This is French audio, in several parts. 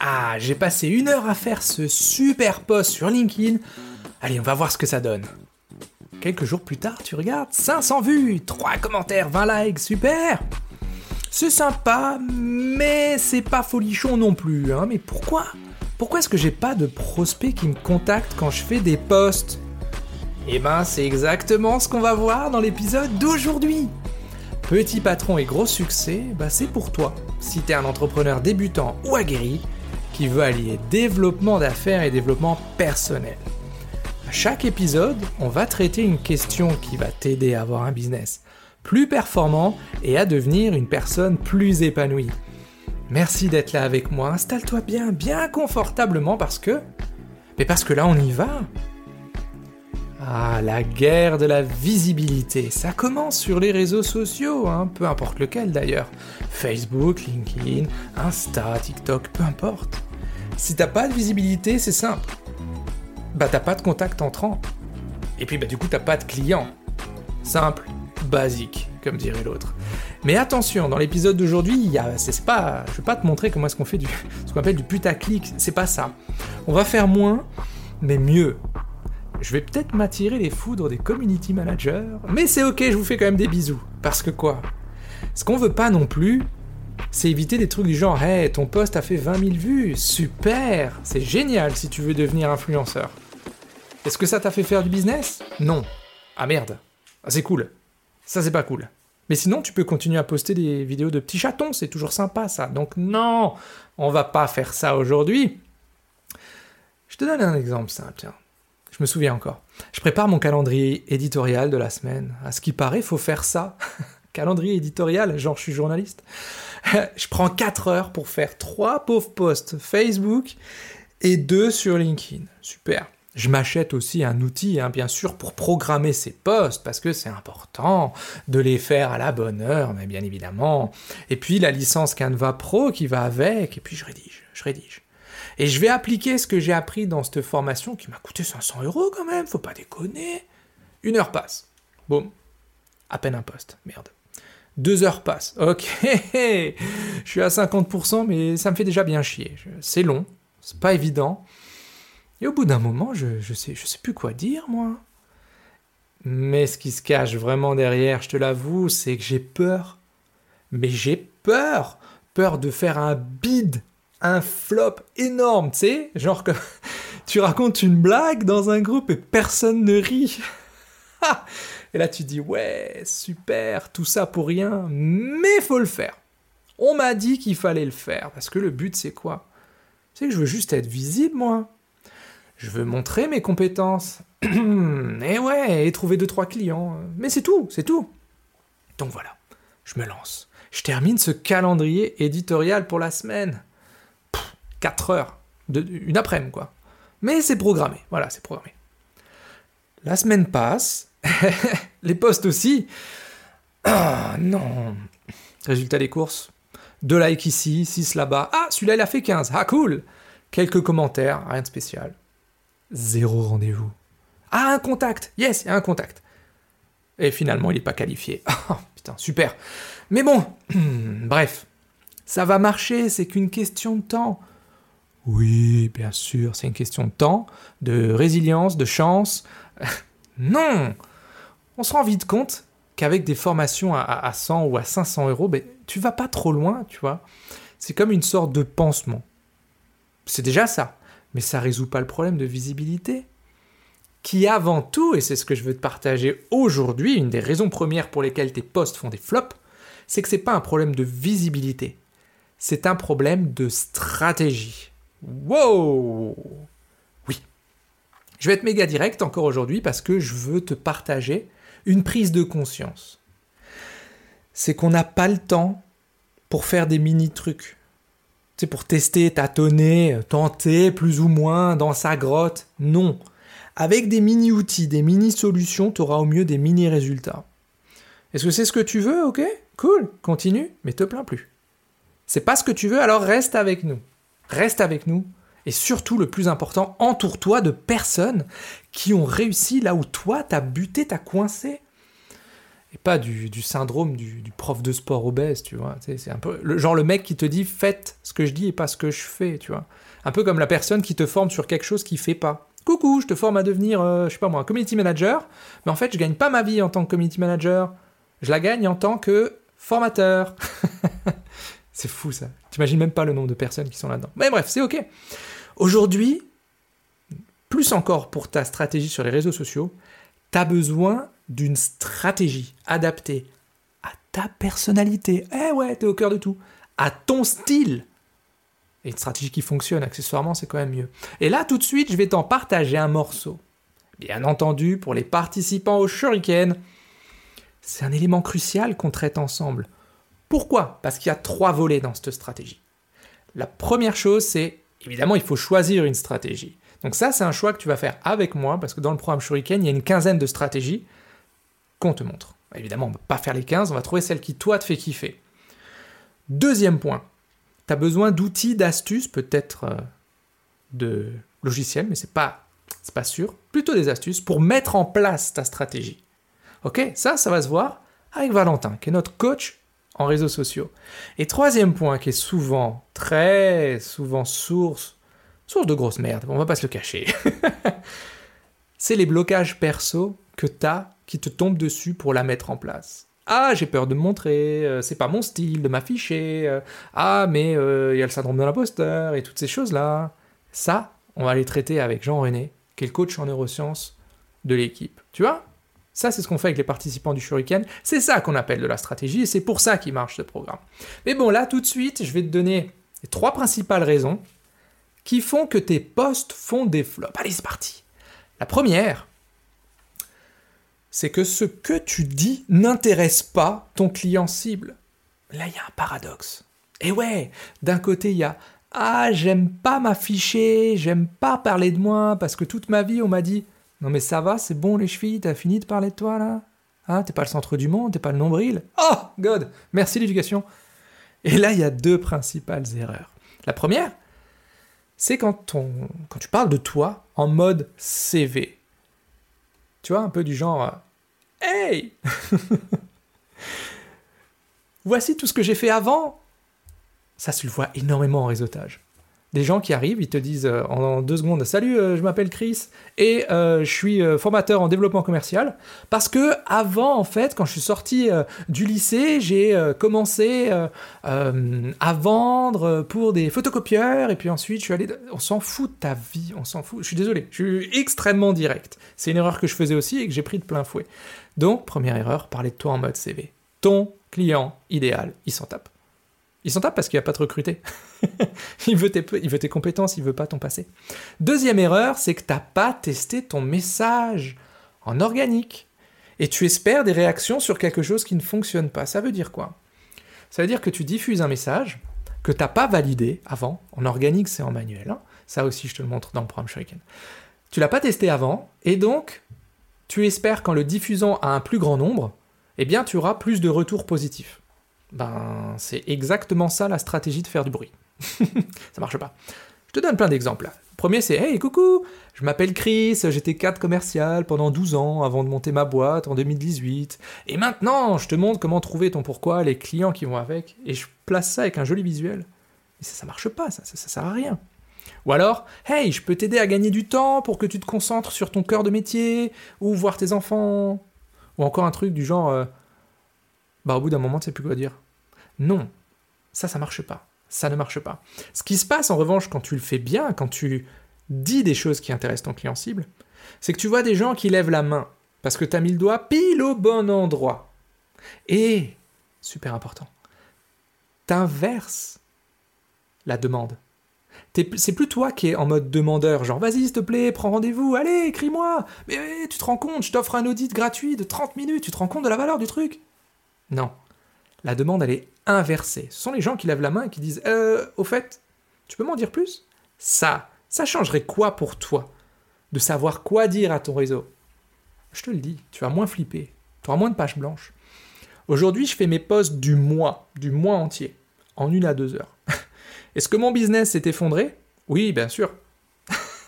Ah, j'ai passé une heure à faire ce super post sur LinkedIn. Allez, on va voir ce que ça donne. Quelques jours plus tard, tu regardes, 500 vues, 3 commentaires, 20 likes, super C'est sympa, mais c'est pas folichon non plus, hein. Mais pourquoi Pourquoi est-ce que j'ai pas de prospects qui me contactent quand je fais des posts? Eh ben, c'est exactement ce qu'on va voir dans l'épisode d'aujourd'hui Petit patron et gros succès, bah c'est pour toi, si t'es un entrepreneur débutant ou aguerri qui veut allier développement d'affaires et développement personnel. À chaque épisode, on va traiter une question qui va t'aider à avoir un business plus performant et à devenir une personne plus épanouie. Merci d'être là avec moi, installe-toi bien, bien confortablement parce que... Mais parce que là on y va. Ah, la guerre de la visibilité, ça commence sur les réseaux sociaux, hein, peu importe lequel d'ailleurs. Facebook, LinkedIn, Insta, TikTok, peu importe. Si t'as pas de visibilité, c'est simple. Bah t'as pas de contact entrant. Et puis bah du coup t'as pas de client. Simple, basique, comme dirait l'autre. Mais attention, dans l'épisode d'aujourd'hui, c'est pas, je vais pas te montrer comment est-ce qu'on fait du, ce qu'on appelle du putaclic, c'est pas ça. On va faire moins, mais mieux. Je vais peut-être m'attirer les foudres des community managers, mais c'est ok, je vous fais quand même des bisous. Parce que quoi? Ce qu'on veut pas non plus, c'est éviter des trucs du genre Hey, ton post a fait 20 000 vues, super C'est génial si tu veux devenir influenceur. Est-ce que ça t'a fait faire du business? Non. Ah merde. Ah, c'est cool. Ça, c'est pas cool. Mais sinon, tu peux continuer à poster des vidéos de petits chatons, c'est toujours sympa ça. Donc non, on va pas faire ça aujourd'hui. Je te donne un exemple simple, tiens. Je me souviens encore. Je prépare mon calendrier éditorial de la semaine. À ce qui paraît, faut faire ça. calendrier éditorial, genre je suis journaliste. je prends 4 heures pour faire 3 pauvres posts Facebook et 2 sur LinkedIn. Super. Je m'achète aussi un outil, hein, bien sûr, pour programmer ces posts, parce que c'est important de les faire à la bonne heure, mais bien évidemment. Et puis la licence Canva Pro qui va avec, et puis je rédige, je rédige. Et je vais appliquer ce que j'ai appris dans cette formation qui m'a coûté 500 euros quand même, faut pas déconner. Une heure passe. Boum. À peine un poste. Merde. Deux heures passent. Ok. je suis à 50%, mais ça me fait déjà bien chier. C'est long. C'est pas évident. Et au bout d'un moment, je, sais, je sais plus quoi dire, moi. Mais ce qui se cache vraiment derrière, je te l'avoue, c'est que j'ai peur. Mais j'ai peur. Peur de faire un bide un flop énorme, tu sais, genre que tu racontes une blague dans un groupe et personne ne rit. et là tu dis ouais, super, tout ça pour rien, mais faut le faire. On m'a dit qu'il fallait le faire parce que le but c'est quoi? C'est que je veux juste être visible moi. Je veux montrer mes compétences. et ouais, et trouver deux trois clients, mais c'est tout, c'est tout. Donc voilà, je me lance. Je termine ce calendrier éditorial pour la semaine. 4 heures, une après-midi, quoi. Mais c'est programmé, voilà, c'est programmé. La semaine passe, les postes aussi. Ah non Résultat des courses. Deux likes ici, 6 là-bas. Ah, celui-là, il a fait 15. Ah, cool Quelques commentaires, rien de spécial. Zéro rendez-vous. Ah, un contact Yes, il y a un contact. Et finalement, il n'est pas qualifié. Oh, putain, super. Mais bon, bref, ça va marcher, c'est qu'une question de temps. Oui, bien sûr, c'est une question de temps, de résilience, de chance. non On se rend vite compte qu'avec des formations à, 100 ou à 500 euros, ben, tu vas pas trop loin, tu vois. C'est comme une sorte de pansement. C'est déjà ça, mais ça résout pas le problème de visibilité. Qui avant tout, et c'est ce que je veux te partager aujourd'hui, une des raisons premières pour lesquelles tes posts font des flops, c'est que c'est pas un problème de visibilité, c'est un problème de stratégie. Wow Oui. Je vais être méga direct encore aujourd'hui parce que je veux te partager une prise de conscience. C'est qu'on n'a pas le temps pour faire des mini-trucs. C'est pour tester, tâtonner, tenter plus ou moins dans sa grotte. Non. Avec des mini-outils, des mini-solutions, tu auras au mieux des mini-résultats. Est-ce que c'est ce que tu veux? Ok Cool, continue, mais te plains plus. C'est pas ce que tu veux, alors reste avec nous. Reste avec nous. Et surtout, le plus important, entoure-toi de personnes qui ont réussi là où toi, t'as buté, t'as coincé. et pas du, syndrome du, prof de sport obèse, tu vois. C'est un peu le genre le mec qui te dit faites ce que je dis et pas ce que je fais, tu vois. Un peu comme la personne qui te forme sur quelque chose qu'il fait pas. Coucou, je te forme à devenir, euh, je sais pas moi, community manager, mais en fait, je gagne pas ma vie en tant que community manager. Je la gagne en tant que formateur. c'est fou ça. T'imagines même pas le nombre de personnes qui sont là-dedans. Mais bref, c'est ok. Aujourd'hui, plus encore pour ta stratégie sur les réseaux sociaux, tu as besoin d'une stratégie adaptée à ta personnalité. Eh ouais, t'es au cœur de tout. À ton style. Et une stratégie qui fonctionne accessoirement, c'est quand même mieux. Et là, tout de suite, je vais t'en partager un morceau. Bien entendu, pour les participants au Shuriken, c'est un élément crucial qu'on traite ensemble. Pourquoi? Parce qu'il y a trois volets dans cette stratégie. La première chose, c'est évidemment, il faut choisir une stratégie. Donc ça, c'est un choix que tu vas faire avec moi, parce que dans le programme Shuriken, il y a une quinzaine de stratégies qu'on te montre. Évidemment, on ne va pas faire les 15, on va trouver celle qui, toi, te fait kiffer. Deuxième point, tu as besoin d'outils, d'astuces, peut-être euh, de logiciels, mais c'est pas, pas sûr, plutôt des astuces pour mettre en place ta stratégie. Ok Ça, ça va se voir avec Valentin, qui est notre coach en réseaux sociaux. Et troisième point, qui est souvent, très souvent source, source de grosse merde, on va pas se le cacher, c'est les blocages perso que tu as qui te tombent dessus pour la mettre en place. Ah, j'ai peur de me montrer, euh, c'est pas mon style de m'afficher, euh, ah, mais euh, il y a le syndrome de l'imposteur et toutes ces choses-là. Ça, on va les traiter avec Jean-René, qui est le coach en neurosciences de l'équipe. Tu vois? Ça, c'est ce qu'on fait avec les participants du Shuriken. C'est ça qu'on appelle de la stratégie et c'est pour ça qu'il marche ce programme. Mais bon, là, tout de suite, je vais te donner les trois principales raisons qui font que tes posts font des flops. Allez, c'est parti. La première, c'est que ce que tu dis n'intéresse pas ton client cible. Là, il y a un paradoxe. Et ouais, d'un côté, il y a Ah, j'aime pas m'afficher, j'aime pas parler de moi, parce que toute ma vie, on m'a dit non mais ça va, c'est bon les chevilles, t'as fini de parler de toi là? Hein, t'es pas le centre du monde, t'es pas le nombril? Oh, God! Merci l'éducation. Et là, il y a deux principales erreurs. La première, c'est quand, quand tu parles de toi en mode CV. Tu vois, un peu du genre euh, Hey! Voici tout ce que j'ai fait avant. Ça se le voit énormément en réseautage des gens qui arrivent, ils te disent euh, en deux secondes Salut, euh, je m'appelle Chris et euh, je suis formateur en développement commercial. Parce que avant, en fait, quand je suis sorti du lycée, j'ai commencé à vendre pour des photocopieurs et puis ensuite je suis allé. On s'en fout de ta vie, on s'en fout. Je suis désolé, je suis extrêmement direct. C'est une erreur que je faisais aussi et que j'ai pris de plein fouet. Donc, première erreur, parler de toi en mode CV. Ton client idéal, il s'en tape. Il s'en tape parce qu'il va pas te recruter. il, veut tes, compétences, il veut pas ton passé. Deuxième erreur, c'est que tu n'as pas testé ton message en organique. Et tu espères des réactions sur quelque chose qui ne fonctionne pas. Ça veut dire quoi? Ça veut dire que tu diffuses un message que tu n'as pas validé avant. En organique, c'est en manuel. Hein. Ça aussi, je te le montre dans le programme Shuriken. Tu l'as pas testé avant, et donc, tu espères qu'en le diffusant à un plus grand nombre, eh bien, tu auras plus de retours positifs. Ben, c'est exactement ça la stratégie de faire du bruit. ça marche pas. Je te donne plein d'exemples. premier, c'est Hey, coucou, je m'appelle Chris, j'étais cadre commercial pendant 12 ans avant de monter ma boîte en 2018. Et maintenant, je te montre comment trouver ton pourquoi, les clients qui vont avec. Et je place ça avec un joli visuel. Mais ça, ça marche pas, ça, ça, sert à rien. Ou alors, hey, je peux t'aider à gagner du temps pour que tu te concentres sur ton cœur de métier, ou voir tes enfants. Ou encore un truc du genre, euh, bah au bout d'un moment, tu sais plus quoi dire. Non, ça, ça marche pas. Ça ne marche pas. Ce qui se passe en revanche quand tu le fais bien, quand tu dis des choses qui intéressent ton client cible, c'est que tu vois des gens qui lèvent la main parce que tu as mis le doigt pile au bon endroit. Et, super important, t'inverses la demande. C'est plus toi qui es en mode demandeur, genre vas-y s'il te plaît, prends rendez-vous, allez, écris-moi. Mais tu te rends compte, je t'offre un audit gratuit de 30 minutes, tu te rends compte de la valeur du truc? Non. La demande, elle est inversée. Ce sont les gens qui lèvent la main et qui disent Euh, au fait, tu peux m'en dire plus? Ça, ça changerait quoi pour toi De savoir quoi dire à ton réseau? Je te le dis, tu vas moins flipper, tu auras moins de pages blanches. Aujourd'hui, je fais mes posts du mois, du mois entier, en une à deux heures. Est-ce que mon business s'est effondré? Oui, bien sûr.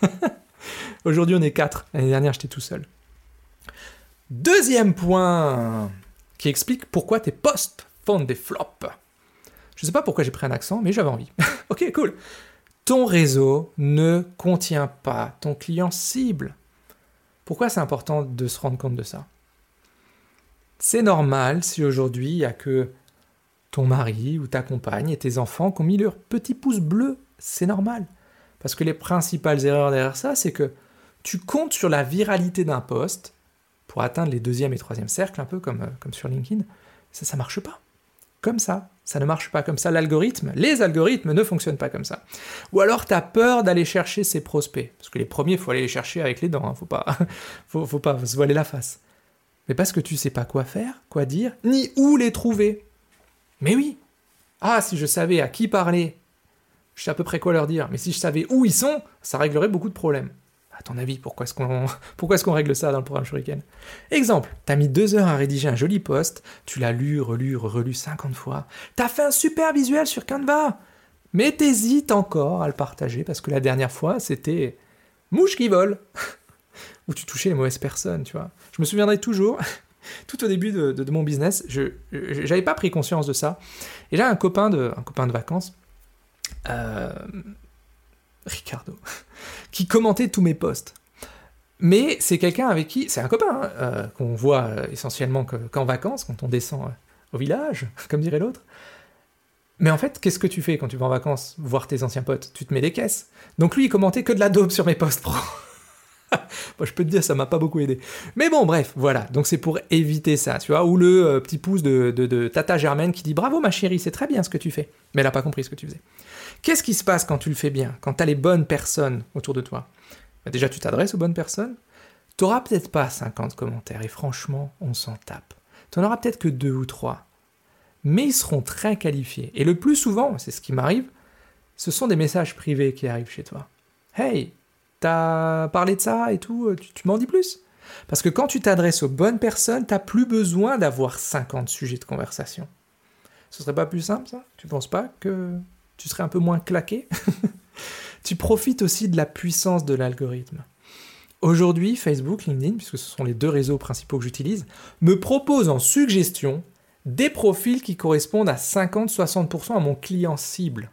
Aujourd'hui, on est quatre. L'année dernière, j'étais tout seul. Deuxième point qui explique pourquoi tes posts font des flops. Je sais pas pourquoi j'ai pris un accent, mais j'avais envie. ok, cool. Ton réseau ne contient pas ton client cible. Pourquoi c'est important de se rendre compte de ça? C'est normal si aujourd'hui il n'y a que ton mari ou ta compagne et tes enfants qui ont mis leur petit pouce bleu. C'est normal. Parce que les principales erreurs derrière ça, c'est que tu comptes sur la viralité d'un poste pour atteindre les deuxième et troisième cercles, un peu comme, euh, sur LinkedIn. Ça, ça marche pas. Comme ça. Ça ne marche pas comme ça. L'algorithme, les algorithmes ne fonctionnent pas comme ça. Ou alors tu as peur d'aller chercher ces prospects. Parce que les premiers, il faut aller les chercher avec les dents. Hein. Faut pas, faut, pas se voiler la face. Mais parce que tu sais pas quoi faire, quoi dire, ni où les trouver. Mais oui. Ah, si je savais à qui parler, je sais à peu près quoi leur dire. Mais si je savais où ils sont, ça réglerait beaucoup de problèmes. À ton avis, pourquoi est-ce qu'on est règle ça dans le programme Shuriken? Exemple, t'as mis deux heures à rédiger un joli post, tu l'as lu, relu, relu 50 fois, t'as fait un super visuel sur Canva, mais t'hésites encore à le partager parce que la dernière fois, c'était mouche qui vole, ou tu touchais les mauvaises personnes, tu vois. Je me souviendrai toujours, tout au début de, mon business, je n'avais pas pris conscience de ça, et j'ai un copain de, un copain de vacances, euh, Ricardo, qui commentait tous mes posts. Mais c'est quelqu'un avec qui, c'est un copain, hein, euh, qu'on voit euh, essentiellement qu'en vacances, quand on descend euh, au village, comme dirait l'autre. Mais en fait, qu'est-ce que tu fais quand tu vas en vacances voir tes anciens potes? Tu te mets des caisses. Donc lui, il commentait que de la dope sur mes posts pro. Moi, je peux te dire, ça m'a pas beaucoup aidé. Mais bon, bref, voilà. Donc c'est pour éviter ça, tu vois. Ou le petit pouce de, de, Tata Germaine qui dit Bravo ma chérie, c'est très bien ce que tu fais. Mais elle n'a pas compris ce que tu faisais. Qu'est-ce qui se passe quand tu le fais bien, quand tu as les bonnes personnes autour de toi bah, Déjà, tu t'adresses aux bonnes personnes. Tu n'auras peut-être pas 50 commentaires, et franchement, on s'en tape. Tu n'en auras peut-être que deux ou trois. Mais ils seront très qualifiés. Et le plus souvent, c'est ce qui m'arrive, ce sont des messages privés qui arrivent chez toi. Hey, t'as parlé de ça et tout, tu, tu m'en dis plus? Parce que quand tu t'adresses aux bonnes personnes, t'as plus besoin d'avoir 50 sujets de conversation. Ce serait pas plus simple ça? Tu penses pas que tu serais un peu moins claqué. tu profites aussi de la puissance de l'algorithme. Aujourd'hui, Facebook, LinkedIn, puisque ce sont les deux réseaux principaux que j'utilise, me proposent en suggestion des profils qui correspondent à 50-60% à mon client cible.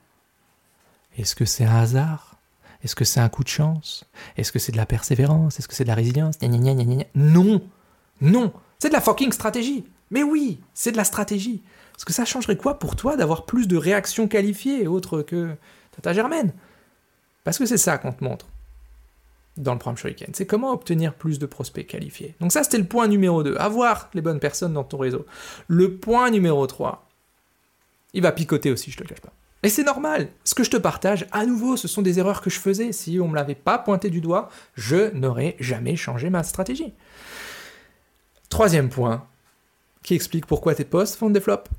Est-ce que c'est un hasard? Est-ce que c'est un coup de chance? Est-ce que c'est de la persévérance? Est-ce que c'est de la résilience? Non! Non! C'est de la fucking stratégie Mais oui, c'est de la stratégie parce que ça changerait quoi pour toi d'avoir plus de réactions qualifiées autres que Tata Germaine? Parce que c'est ça qu'on te montre dans le programme Shuriken. C'est comment obtenir plus de prospects qualifiés. Donc ça, c'était le point numéro 2. Avoir les bonnes personnes dans ton réseau. Le point numéro 3, il va picoter aussi, je te le cache pas. Et c'est normal. Ce que je te partage, à nouveau, ce sont des erreurs que je faisais. Si on ne me l'avait pas pointé du doigt, je n'aurais jamais changé ma stratégie. Troisième point, qui explique pourquoi tes posts font des flops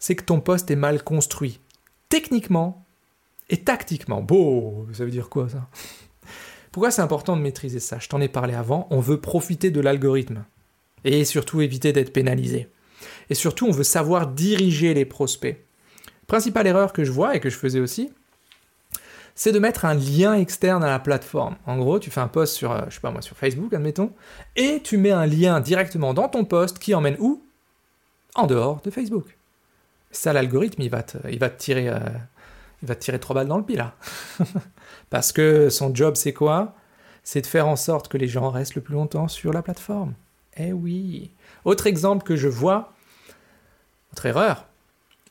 c'est que ton poste est mal construit. Techniquement et tactiquement. Beau, ça veut dire quoi ça? Pourquoi c'est important de maîtriser ça? Je t'en ai parlé avant, on veut profiter de l'algorithme. Et surtout éviter d'être pénalisé. Et surtout, on veut savoir diriger les prospects. Principale erreur que je vois et que je faisais aussi, c'est de mettre un lien externe à la plateforme. En gros, tu fais un post sur, euh, Facebook, admettons, et tu mets un lien directement dans ton post qui emmène où? En dehors de Facebook. Ça, l'algorithme, il va te, il va te tirer, euh, il tirer trois balles dans le pied là. Parce que son job, c'est quoi? C'est de faire en sorte que les gens restent le plus longtemps sur la plateforme. Eh oui. Autre exemple que je vois, autre erreur,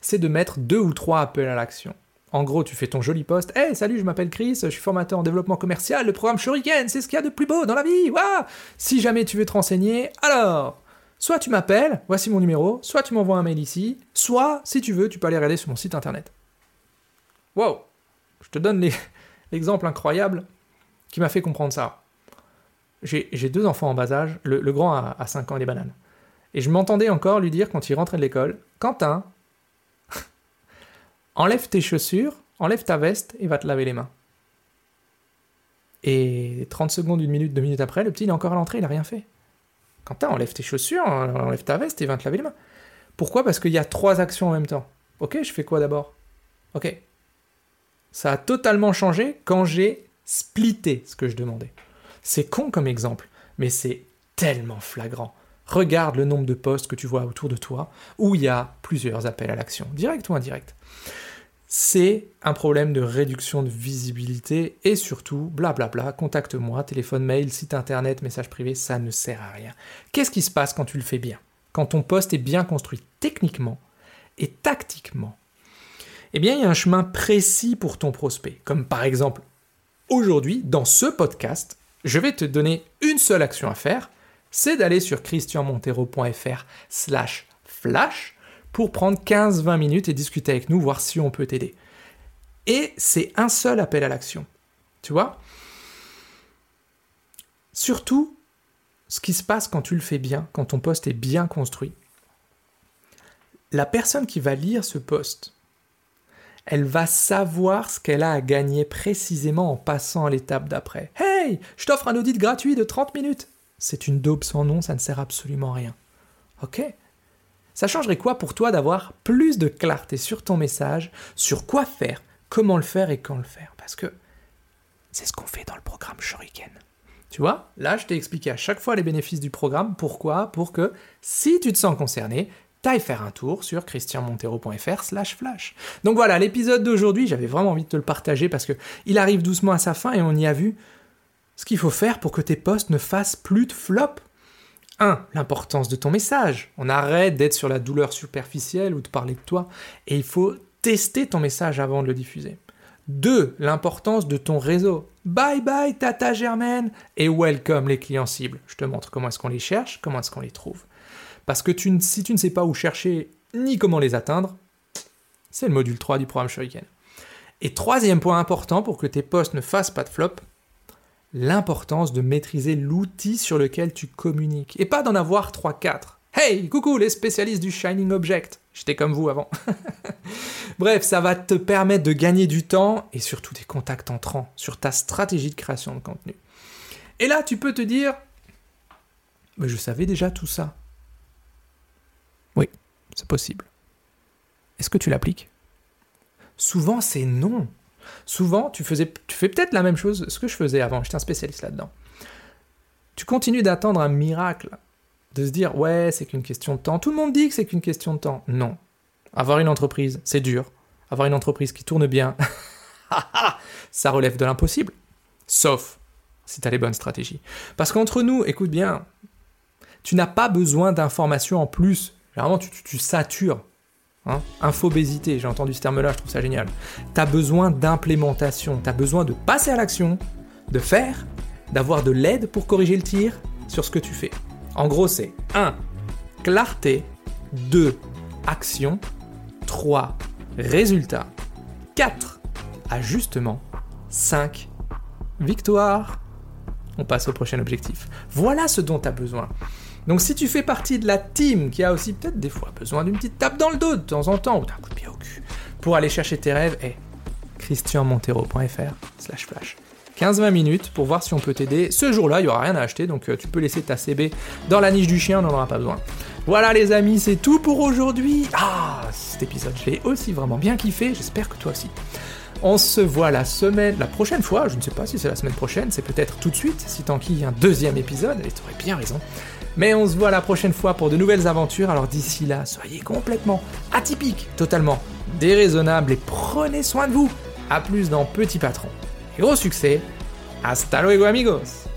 c'est de mettre deux ou trois appels à l'action. En gros, tu fais ton joli post. Hey, salut, je m'appelle Chris, je suis formateur en développement commercial. Le programme Shuriken, c'est ce qu'il y a de plus beau dans la vie. Waouh si jamais tu veux te renseigner, alors, Soit tu m'appelles, voici mon numéro, soit tu m'envoies un mail ici, soit, si tu veux, tu peux aller regarder sur mon site internet. Wow Je te donne l'exemple incroyable qui m'a fait comprendre ça. J'ai deux enfants en bas âge, le, grand a, 5 ans et des bananes. Et je m'entendais encore lui dire quand il rentrait de l'école, Quentin, enlève tes chaussures, enlève ta veste et va te laver les mains. Et 30 secondes, une minute, deux minutes après, le petit il est encore à l'entrée, il n'a rien fait. Quentin, enlève tes chaussures, enlève ta veste et va te laver les mains. Pourquoi? Parce qu'il y a trois actions en même temps. Ok, je fais quoi d'abord? Ok. Ça a totalement changé quand j'ai splitté ce que je demandais. C'est con comme exemple, mais c'est tellement flagrant. Regarde le nombre de postes que tu vois autour de toi où il y a plusieurs appels à l'action, direct ou indirect. C'est un problème de réduction de visibilité et surtout, blablabla, contacte-moi, téléphone, mail, site internet, message privé, ça ne sert à rien. Qu'est-ce qui se passe quand tu le fais bien? Quand ton poste est bien construit techniquement et tactiquement Eh bien, il y a un chemin précis pour ton prospect, comme par exemple aujourd'hui, dans ce podcast, je vais te donner une seule action à faire, c'est d'aller sur christianmontero.fr slash flash pour prendre 15-20 minutes et discuter avec nous, voir si on peut t'aider. Et c'est un seul appel à l'action. Tu vois Surtout, ce qui se passe quand tu le fais bien, quand ton poste est bien construit, la personne qui va lire ce poste, elle va savoir ce qu'elle a à gagner précisément en passant à l'étape d'après. Hey, je t'offre un audit gratuit de 30 minutes. C'est une daube sans nom, ça ne sert absolument à rien. Ok Ça changerait quoi pour toi d'avoir plus de clarté sur ton message, sur quoi faire, comment le faire et quand le faire? Parce que c'est ce qu'on fait dans le programme Shuriken. Tu vois, là, je t'ai expliqué à chaque fois les bénéfices du programme. Pourquoi? Pour que, si tu te sens concerné, t'ailles faire un tour sur christianmontero.fr slash flash. Donc voilà, l'épisode d'aujourd'hui, j'avais vraiment envie de te le partager parce que il arrive doucement à sa fin et on y a vu ce qu'il faut faire pour que tes posts ne fassent plus de flop. 1. L'importance de ton message. On arrête d'être sur la douleur superficielle ou de parler de toi et il faut tester ton message avant de le diffuser. 2. L'importance de ton réseau. Bye bye Tata Germaine et welcome les clients cibles. Je te montre comment est-ce qu'on les cherche, comment est-ce qu'on les trouve. Parce que si tu ne sais pas où chercher ni comment les atteindre, c'est le module 3 du programme Shuriken. Et troisième point important pour que tes posts ne fassent pas de flop, l'importance de maîtriser l'outil sur lequel tu communiques. Et pas d'en avoir 3-4. Hey, coucou les spécialistes du Shining Object. J'étais comme vous avant. Bref, ça va te permettre de gagner du temps et surtout des contacts entrants sur ta stratégie de création de contenu. Et là, tu peux te dire, mais je savais déjà tout ça. Oui, c'est possible. Est-ce que tu l'appliques? Souvent, c'est non. Souvent, tu, faisais, tu fais peut-être la même chose, ce que je faisais avant, j'étais un spécialiste là-dedans. Tu continues d'attendre un miracle, de se dire, ouais, c'est qu'une question de temps. Tout le monde dit que c'est qu'une question de temps. Non. Avoir une entreprise, c'est dur. Avoir une entreprise qui tourne bien, ça relève de l'impossible. Sauf si tu as les bonnes stratégies. Parce qu'entre nous, écoute bien, tu n'as pas besoin d'informations en plus Généralement, tu, satures. Hein Infobésité, j'ai entendu ce terme-là, je trouve ça génial. Tu as besoin d'implémentation, tu as besoin de passer à l'action, de faire, d'avoir de l'aide pour corriger le tir sur ce que tu fais. En gros, c'est 1. Clarté, 2. Action, 3. Résultat, 4. Ajustement, 5. Victoire. On passe au prochain objectif. Voilà ce dont tu as besoin. Donc si tu fais partie de la team qui a aussi peut-être des fois besoin d'une petite tape dans le dos de temps en temps, ou d'un coup de pied au cul, pour aller chercher tes rêves, et christianmontero.fr slash flash. 15-20 minutes pour voir si on peut t'aider. Ce jour-là, il n'y aura rien à acheter, donc euh, tu peux laisser ta CB dans la niche du chien, on n'en aura pas besoin. Voilà les amis, c'est tout pour aujourd'hui. Ah, cet épisode, je l'ai aussi vraiment bien kiffé, j'espère que toi aussi. On se voit la semaine, la prochaine fois, je ne sais pas si c'est la semaine prochaine, c'est peut-être tout de suite, si tant qu'il y a un deuxième épisode, et tu aurais bien raison. Mais on se voit la prochaine fois pour de nouvelles aventures, alors d'ici là, soyez complètement atypiques, totalement déraisonnables et prenez soin de vous. A plus dans Petit Patron. Et gros succès, hasta luego amigos